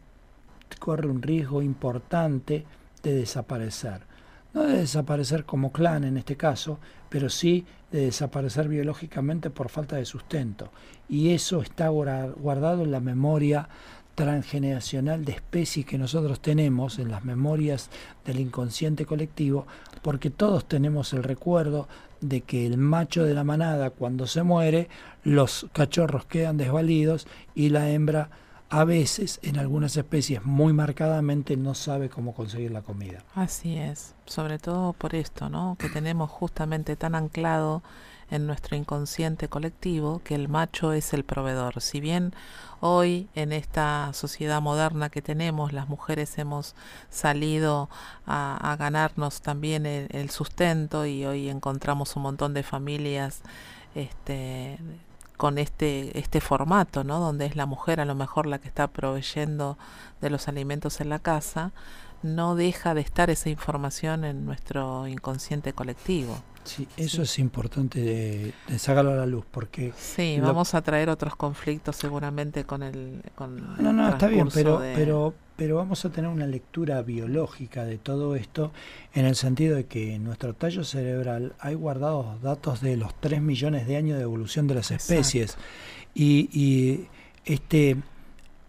corre un riesgo importante de desaparecer. No de desaparecer como clan en este caso, pero sí de desaparecer biológicamente por falta de sustento. Y eso está guardado en la memoria transgeneracional de especies que nosotros tenemos en las memorias del inconsciente colectivo, porque todos tenemos el recuerdo de que el macho de la manada cuando se muere, los cachorros quedan desvalidos y la hembra a veces en algunas especies muy marcadamente no sabe cómo conseguir la comida. Así es, sobre todo por esto, ¿no? Que tenemos justamente tan anclado en nuestro inconsciente colectivo que el macho es el proveedor. Si bien hoy en esta sociedad moderna que tenemos las mujeres hemos salido a, ganarnos también el, sustento y hoy encontramos un montón de familias este, con este, este formato, ¿no? donde es la mujer a lo mejor la que está proveyendo de los alimentos en la casa, no deja de estar esa información en nuestro inconsciente colectivo. Sí, eso es importante de, sacarlo a la luz porque... Sí, vamos a traer otros conflictos seguramente con el... Con no, no, está bien, pero, pero, pero vamos a tener una lectura biológica de todo esto en el sentido de que en nuestro tallo cerebral hay guardados datos de los 3 millones de años de evolución de las especies. Y, y, este,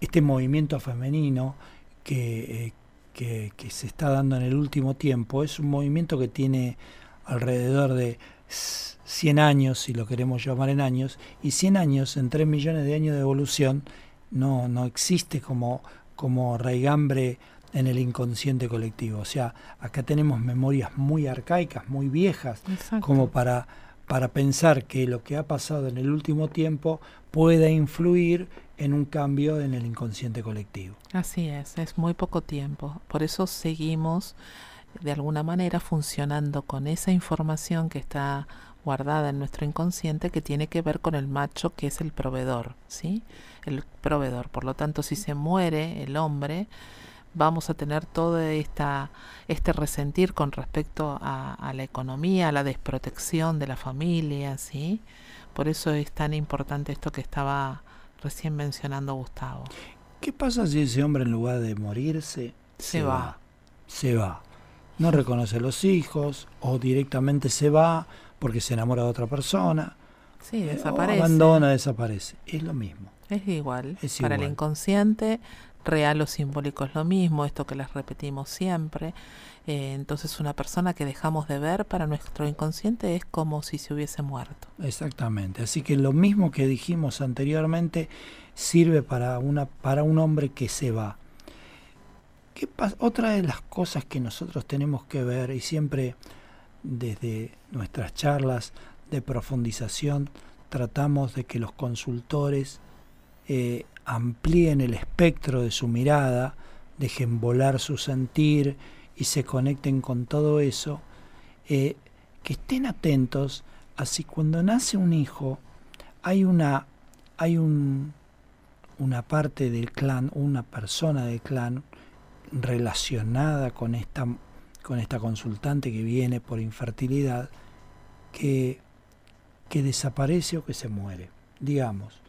este movimiento femenino que, eh, que, que se está dando en el último tiempo es un movimiento que tiene alrededor de 100 años, si lo queremos llamar en años, y 100 años en 3 millones de años de evolución no, no existe como, como raigambre en el inconsciente colectivo. O sea, acá tenemos memorias muy arcaicas, muy viejas, como para, para pensar que lo que ha pasado en el último tiempo pueda influir en un cambio en el inconsciente colectivo. Así es, es muy poco tiempo. Por eso seguimos de alguna manera funcionando con esa información que está guardada en nuestro inconsciente que tiene que ver con el macho que es el proveedor, ¿sí? El proveedor. Por lo tanto, si se muere el hombre, vamos a tener todo esta, este resentir con respecto a, la economía, a la desprotección de la familia, ¿sí? Por eso es tan importante esto que estaba recién mencionando Gustavo. ¿Qué pasa si ese hombre en lugar de morirse se, va? Se va no reconoce a los hijos o directamente se va porque se enamora de otra persona. Sí, desaparece. abandona, desaparece. Es lo mismo. Es igual. Para el inconsciente real o simbólico es lo mismo, esto que les repetimos siempre. Eh, entonces una persona que dejamos de ver para nuestro inconsciente es como si se hubiese muerto. Exactamente. Así que lo mismo que dijimos anteriormente sirve para, una, para un hombre que se va. ¿Qué Otra de las cosas que nosotros tenemos que ver y siempre desde nuestras charlas de profundización tratamos de que los consultores eh, amplíen el espectro de su mirada, dejen volar su sentir y se conecten con todo eso, eh, que estén atentos así cuando nace un hijo hay una hay un, una parte del clan, una persona del clan relacionada con esta con esta consultante que viene por infertilidad que, que desaparece o que se muere. Digamos,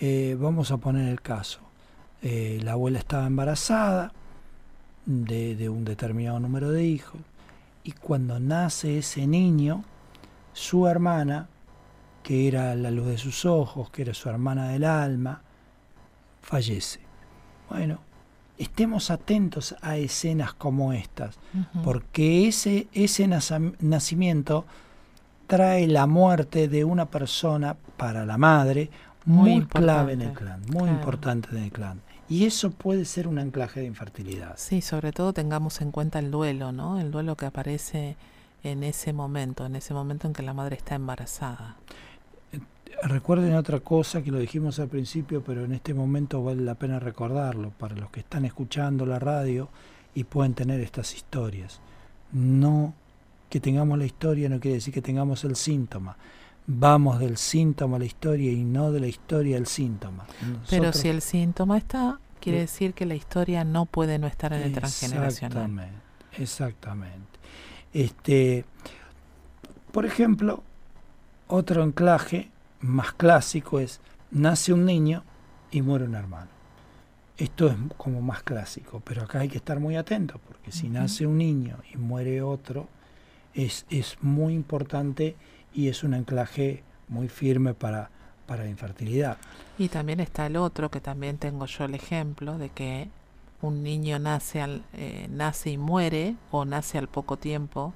eh, vamos a poner el caso. Eh, la abuela estaba embarazada de, un determinado número de hijos y cuando nace ese niño, su hermana, que era la luz de sus ojos, que era su hermana del alma, fallece. Bueno, estemos atentos a escenas como estas, porque ese, ese nacimiento trae la muerte de una persona para la madre muy, clave en el clan, muy importante en el clan. Y eso puede ser un anclaje de infertilidad. Sí, sobre todo tengamos en cuenta el duelo, ¿no? El duelo que aparece en ese momento, en ese momento en que la madre está embarazada. Recuerden otra cosa que lo dijimos al principio, pero en este momento vale la pena recordarlo para los que están escuchando la radio y pueden tener estas historias. No que tengamos la historia no quiere decir que tengamos el síntoma. Vamos del síntoma a la historia y no de la historia al síntoma. pero si el síntoma está, quiere decir que la historia no puede no estar en el transgeneracional. Exactamente, exactamente. Este, por ejemplo, otro anclaje más clásico es nace un niño y muere un hermano. Esto es como más clásico, pero acá hay que estar muy atento, porque si nace un niño y muere otro, es, es muy importante y es un anclaje muy firme para, para la infertilidad. Y también está el otro, que también tengo yo el ejemplo, de que un niño nace, al, eh, nace y muere, o nace al poco tiempo,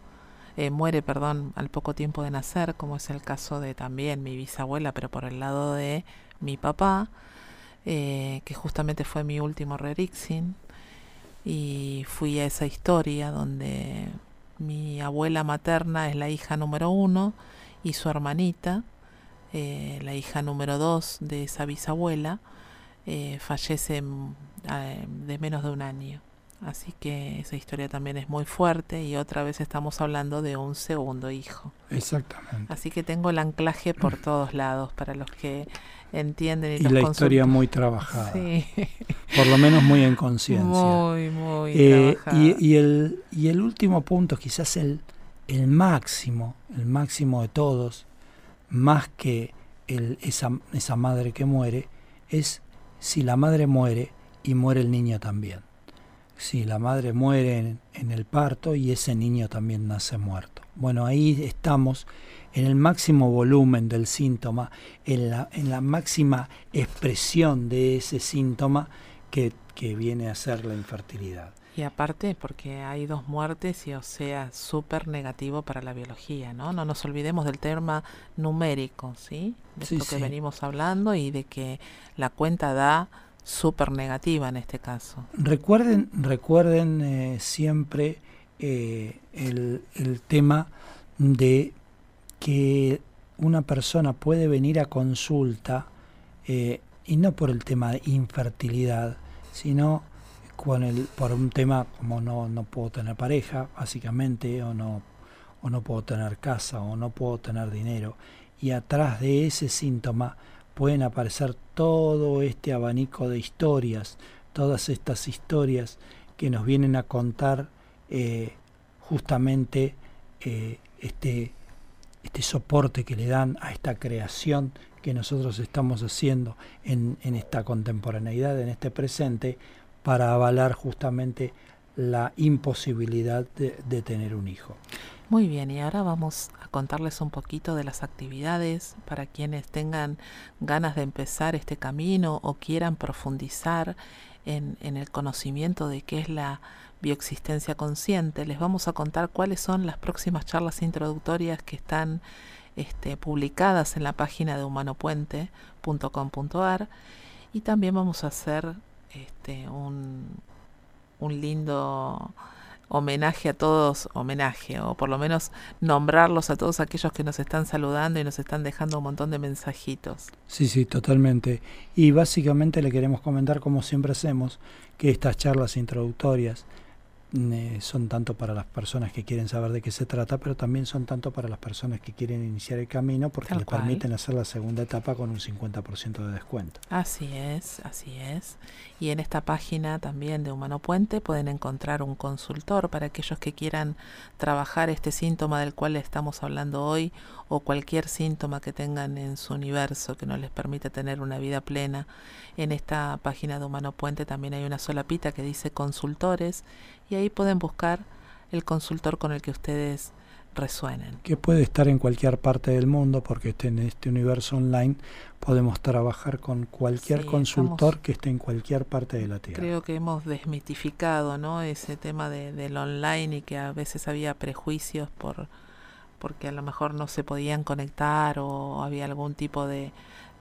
eh, muere, perdón, al poco tiempo de nacer, como es el caso de también mi bisabuela, pero por el lado de mi papá, eh, que justamente fue mi último rerixin, y fui a esa historia donde mi abuela materna es la hija número uno y su hermanita, eh, la hija número dos de esa bisabuela, fallece de menos de un año. Así que esa historia también es muy fuerte y otra vez estamos hablando de un segundo hijo. Exactamente. Así que tengo el anclaje por todos lados para los que entienden. Y, y la historia muy trabajada. Sí. Por lo menos muy en conciencia. Muy, muy eh, trabajada. Y, el, y el último punto, quizás el, el máximo, el máximo de todos, más que el, esa, esa madre que muere, es si la madre muere y muere el niño también si la madre muere en, el parto y ese niño también nace muerto. Bueno, ahí estamos en el máximo volumen del síntoma, en la, en la máxima expresión de ese síntoma que, que viene a ser la infertilidad. Y aparte, porque hay dos muertes y o sea, súper negativo para la biología, ¿no? No nos olvidemos del tema numérico, ¿sí? De esto que venimos hablando y de que la cuenta da súper negativa en este caso. Recuerden, recuerden eh, siempre eh, el, el, tema de que una persona puede venir a consulta eh, y no por el tema de infertilidad, sino con el, por un tema como no, no puedo tener pareja, básicamente, o no, o no puedo tener casa, o no puedo tener dinero. Y atrás de ese síntoma pueden aparecer todo este abanico de historias, todas estas historias que nos vienen a contar eh, justamente eh, este, este soporte que le dan a esta creación que nosotros estamos haciendo en, en esta contemporaneidad, en este presente, para avalar justamente la imposibilidad de, de tener un hijo. Muy bien, y ahora vamos a contarles un poquito de las actividades para quienes tengan ganas de empezar este camino o quieran profundizar en, el conocimiento de qué es la bioexistencia consciente. Les vamos a contar cuáles son las próximas charlas introductorias que están este, publicadas en la página de humanopuente.com.ar y también vamos a hacer este, un lindo homenaje a todos, homenaje, o por lo menos nombrarlos a todos aquellos que nos están saludando y nos están dejando un montón de mensajitos. Sí, sí, totalmente. Y básicamente le queremos comentar, como siempre hacemos, que estas charlas introductorias eh, son tanto para las personas que quieren saber de qué se trata, pero también son tanto para las personas que quieren iniciar el camino porque les permiten hacer la segunda etapa con un 50% de descuento. Así es, así es. Y en esta página también de Humano Puente pueden encontrar un consultor para aquellos que quieran trabajar este síntoma del cual estamos hablando hoy o cualquier síntoma que tengan en su universo que no les permite tener una vida plena. En esta página de Humano Puente también hay una solapita que dice consultores y ahí pueden buscar el consultor con el que ustedes resuenen. Que puede estar en cualquier parte del mundo porque en este universo online podemos trabajar con cualquier consultor que esté en cualquier parte de la Tierra. Creo que hemos desmitificado ¿no? ese tema de, del online y que a veces había prejuicios por porque a lo mejor no se podían conectar o había algún tipo de,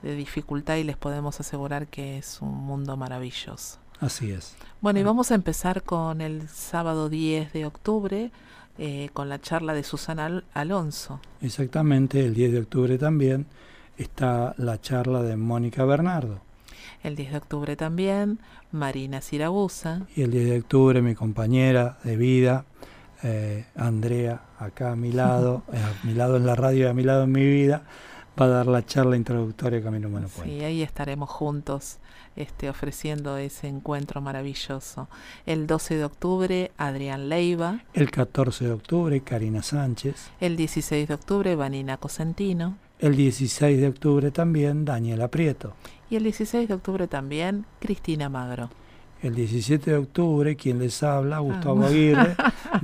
de dificultad y les podemos asegurar que es un mundo maravilloso. Así es. Bueno, y vamos a empezar con el sábado 10 de octubre, eh, con la charla de Susana Alonso. Exactamente, el 10 de octubre también está la charla de Mónica Bernardo. El 10 de octubre también, Marina Siragusa. Y el 10 de octubre mi compañera de vida, eh, Andrea, acá a mi lado, eh, a mi lado en la radio y a mi lado en mi vida, va a dar la charla introductoria Camino Humano Sí, ahí estaremos juntos este, ofreciendo ese encuentro maravilloso. El 12 de octubre, Adrián Leiva. El 14 de octubre, Karina Sánchez. El 16 de octubre, Vanina Cosentino. El 16 de octubre también, Daniela Prieto. Y el 16 de octubre también, Cristina Magro. El 17 de octubre, quien les habla, Gustavo ah. Aguirre,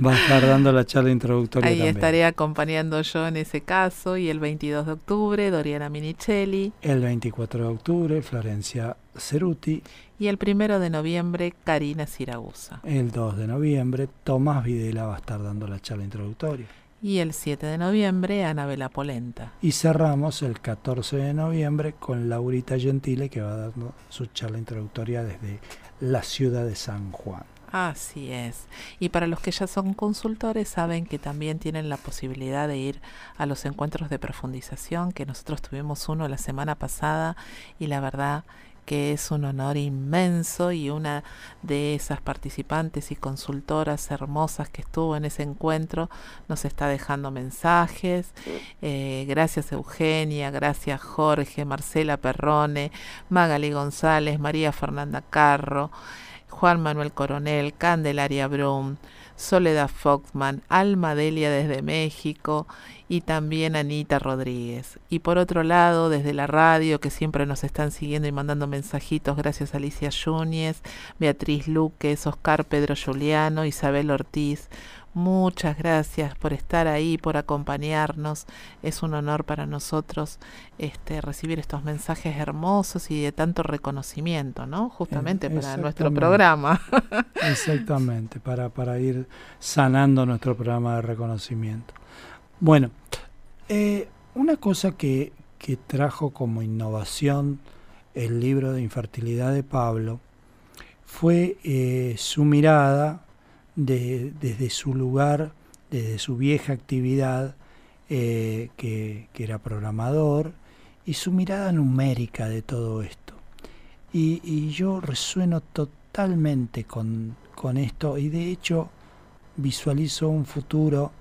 va a estar dando la charla introductoria. Ahí también. estaré acompañando yo en ese caso. Y el 22 de octubre, Doriana Minichelli. El 24 de octubre, Florencia Ceruti. Y el 1 de noviembre, Karina Siragusa. El 2 de noviembre, Tomás Videla va a estar dando la charla introductoria. Y el 7 de noviembre, Anabela Polenta. Y cerramos el 14 de noviembre con Laurita Gentile, que va dando su charla introductoria desde la ciudad de San Juan. Así es. Y para los que ya son consultores, saben que también tienen la posibilidad de ir a los encuentros de profundización, que nosotros tuvimos uno la semana pasada y la verdad que es un honor inmenso y una de esas participantes y consultoras hermosas que estuvo en ese encuentro nos está dejando mensajes. Eh, gracias Eugenia, gracias Jorge, Marcela Perrone, Magali González, María Fernanda Carro, Juan Manuel Coronel, Candelaria Brum. Soledad Foxman, Alma Delia desde México y también Anita Rodríguez. Y por otro lado, desde la radio, que siempre nos están siguiendo y mandando mensajitos, gracias a Alicia Yúñez, Beatriz Luques, Oscar Pedro Juliano, Isabel Ortiz. Muchas gracias por estar ahí, por acompañarnos. Es un honor para nosotros este, recibir estos mensajes hermosos y de tanto reconocimiento, ¿no? Justamente para nuestro programa. Exactamente, para, para ir sanando nuestro programa de reconocimiento. Bueno, eh, una cosa que, que trajo como innovación el libro de infertilidad de Pablo fue eh, su mirada de, desde su lugar, desde su vieja actividad, eh, que, que, era programador, y su mirada numérica de todo esto. Y, y yo resueno totalmente con, con esto, y de hecho visualizo un futuro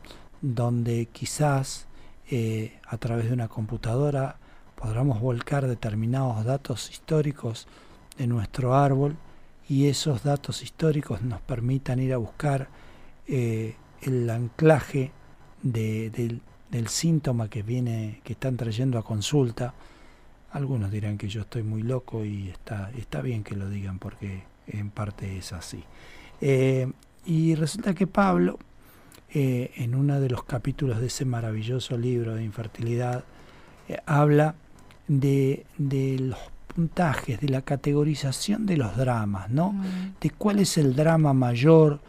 donde quizás eh, a través de una computadora podamos volcar determinados datos históricos de nuestro árbol y esos datos históricos nos permitan ir a buscar eh, el anclaje de, del, síntoma que viene que están trayendo a consulta. Algunos dirán que yo estoy muy loco y está está bien que lo digan porque en parte es así. Eh, y resulta que Pablo eh, en uno de los capítulos de ese maravilloso libro de infertilidad, habla de, de, los puntajes, de la categorización de los dramas, ¿no? Mm. De cuál es el drama mayor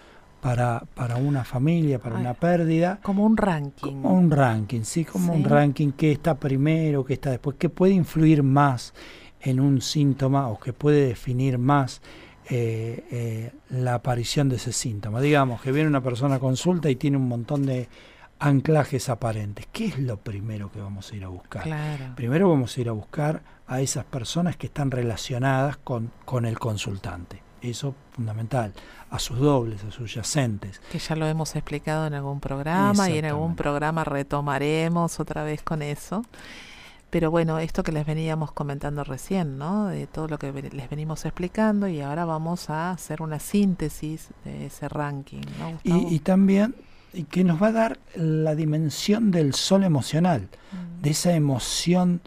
para, para una familia, para una pérdida. Como un ranking. Como un ranking, sí, como un ranking que está primero, que está después, que puede influir más en un síntoma o que puede definir más eh, eh, la aparición de ese síntoma. Digamos que viene una persona a consulta y tiene un montón de anclajes aparentes. ¿Qué es lo primero que vamos a ir a buscar? Primero vamos a ir a buscar a esas personas que están relacionadas con, con el consultante. Eso fundamental. A sus dobles, a sus yacentes. Que ya lo hemos explicado en algún programa y en algún programa retomaremos otra vez con eso. Pero bueno, esto que les veníamos comentando recién, ¿no? De todo lo que les venimos explicando y ahora vamos a hacer una síntesis de ese ranking, ¿no? Y, también que nos va a dar la dimensión del sol emocional, mm. de esa emoción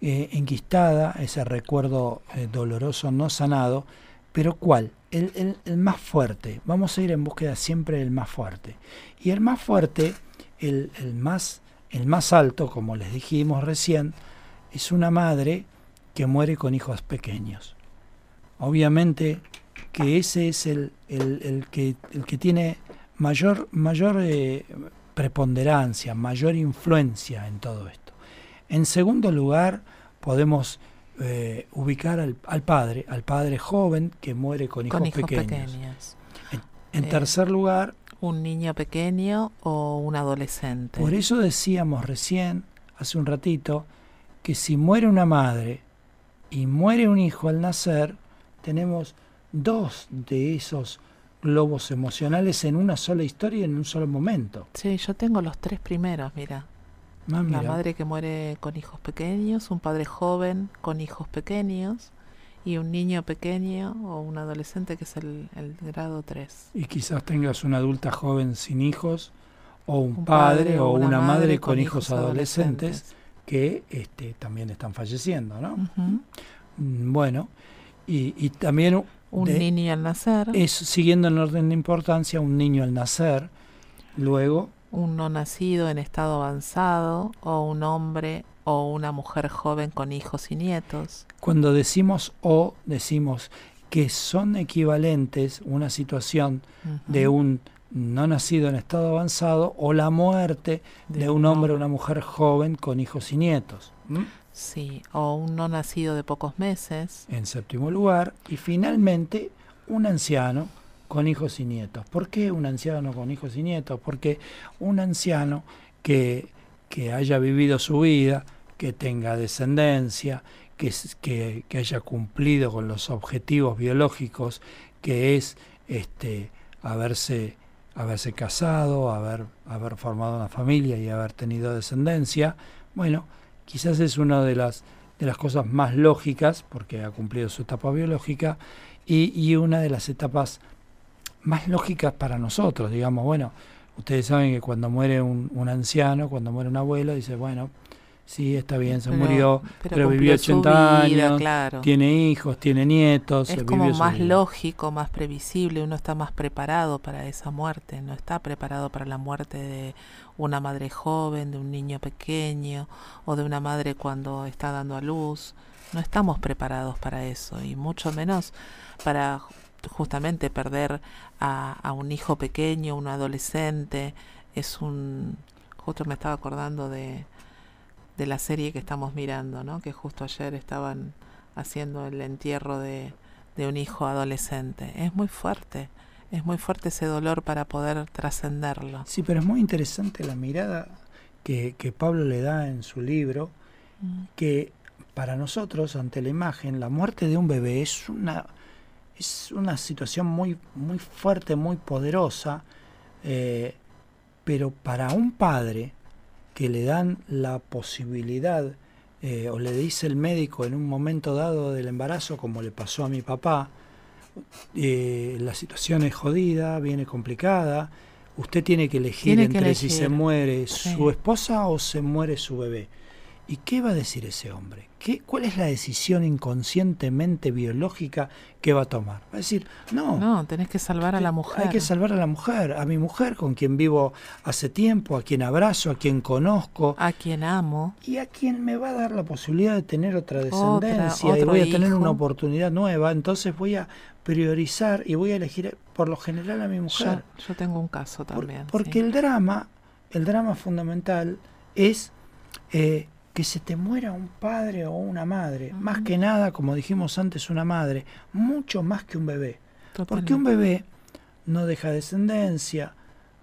eh, enquistada, ese recuerdo eh, doloroso no sanado, pero ¿cuál? El, el, más fuerte. Vamos a ir en búsqueda siempre del más fuerte. Y el más fuerte, el, el más, el más alto, como les dijimos recién, es una madre que muere con hijos pequeños. Obviamente que ese es el, el, que, el que tiene mayor, mayor eh, preponderancia, mayor influencia en todo esto. En segundo lugar, podemos eh, ubicar al, al, padre, al padre joven que muere con hijos, pequeños. En, eh, tercer lugar, un niño pequeño o un adolescente. Por eso decíamos recién, hace un ratito, que si muere una madre y muere un hijo al nacer, tenemos dos de esos globos emocionales en una sola historia en un solo momento. Sí, yo tengo los tres primeros, mira. Ah, La madre que muere con hijos pequeños, un padre joven con hijos pequeños y un niño pequeño o un adolescente que es el, grado 3. Y quizás tengas una adulta joven sin hijos o un, padre, o una, madre, con, hijos, adolescentes que este, también están falleciendo, ¿no? Mm, bueno, y, también... Un niño al nacer. Es, siguiendo el orden de importancia, un niño al nacer, luego... Un no nacido en estado avanzado, o un hombre o una mujer joven con hijos y nietos. Cuando decimos o, decimos que son equivalentes una situación de un no nacido en estado avanzado o la muerte de, un hombre o una mujer joven con hijos y nietos. Sí, o un no nacido de pocos meses. En séptimo lugar, y finalmente un anciano con hijos y nietos. ¿Por qué un anciano con hijos y nietos? Porque un anciano que, que haya vivido su vida, que tenga descendencia, que, que, haya cumplido con los objetivos biológicos, que es este, haberse haberse casado, haber, haber formado una familia y haber tenido descendencia, bueno, quizás es una de las, de las cosas más lógicas, porque ha cumplido su etapa biológica, y, y una de las etapas más lógicas para nosotros, digamos, bueno, ustedes saben que cuando muere un, un anciano, cuando muere un abuelo, dice, bueno, sí, está bien, se murió, pero, vivió 80 años, tiene hijos, tiene nietos. Es como más lógico, más previsible, uno está más preparado para esa muerte, no está preparado para la muerte de una madre joven, de un niño pequeño o de una madre cuando está dando a luz. No estamos preparados para eso y mucho menos para justamente perder a, a un hijo pequeño, un adolescente. Es un... Justo me estaba acordando de de la serie que estamos mirando, ¿no? que justo ayer estaban haciendo el entierro de, de un hijo adolescente. Es muy fuerte, es muy fuerte ese dolor para poder trascenderlo. Sí, pero es muy interesante la mirada que, que Pablo le da en su libro, mm. que para nosotros, ante la imagen, la muerte de un bebé es una, es una situación muy, muy fuerte, muy poderosa, eh, pero para un padre, que le dan la posibilidad eh, o le dice el médico en un momento dado del embarazo, como le pasó a mi papá, eh, la situación es jodida, viene complicada, usted tiene que elegir entre si se muere su esposa o se muere su bebé. ¿Y qué va a decir ese hombre? ¿Qué, ¿Cuál es la decisión inconscientemente biológica que va a tomar? Va a decir, no. No, tenés que salvar a la mujer. Hay que salvar a la mujer, a mi mujer con quien vivo hace tiempo, a quien abrazo, a quien conozco. A quien amo. Y a quien me va a dar la posibilidad de tener otra descendencia y voy a tener una oportunidad nueva. Entonces voy a priorizar y voy a elegir por lo general a mi mujer. Yo, tengo un caso también. porque el drama, el drama fundamental es... Eh, que se te muera un padre o una madre, más que nada, como dijimos antes, una madre, mucho más que un bebé. Porque un bebé no deja descendencia,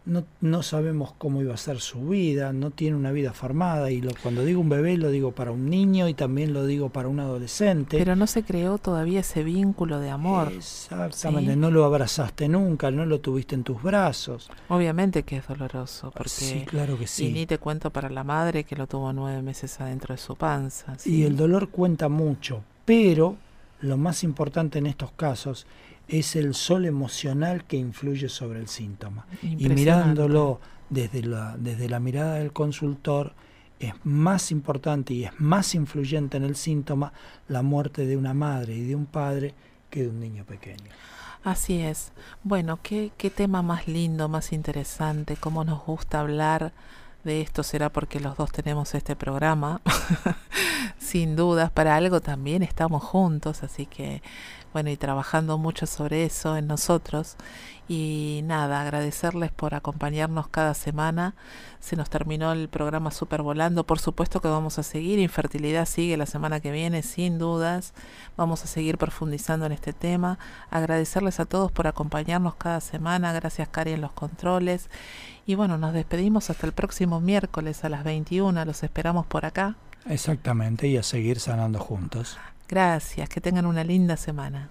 no, no sabemos cómo iba a ser su vida, no tiene una vida formada y lo, cuando digo un bebé lo digo para un niño y también lo digo para un adolescente. Pero no se creó todavía ese vínculo de amor. Exactamente, no lo abrazaste nunca, no lo tuviste en tus brazos. Obviamente que es doloroso, porque sí, claro que sí. Y ni te cuento para la madre que lo tuvo nueve meses adentro de su panza. Y el dolor cuenta mucho, pero lo más importante en estos casos es el sol emocional que influye sobre el síntoma. Y mirándolo desde la, desde la mirada del consultor, es más importante y es más influyente en el síntoma la muerte de una madre y de un padre que de un niño pequeño. Así es. Bueno, qué, qué tema más lindo, más interesante, cómo nos gusta hablar de esto. Será porque los dos tenemos este programa. Sin dudas, para algo también estamos juntos, así que bueno, y trabajando mucho sobre eso en nosotros. Y nada, agradecerles por acompañarnos cada semana. Se nos terminó el programa Super Volando. Por supuesto que vamos a seguir. Infertilidad sigue la semana que viene, sin dudas. Vamos a seguir profundizando en este tema. Agradecerles a todos por acompañarnos cada semana. Gracias, Cari, en los controles. Y bueno, nos despedimos hasta el próximo miércoles a las 21. Los esperamos por acá. Exactamente, y a seguir sanando juntos. Gracias, que tengan una linda semana.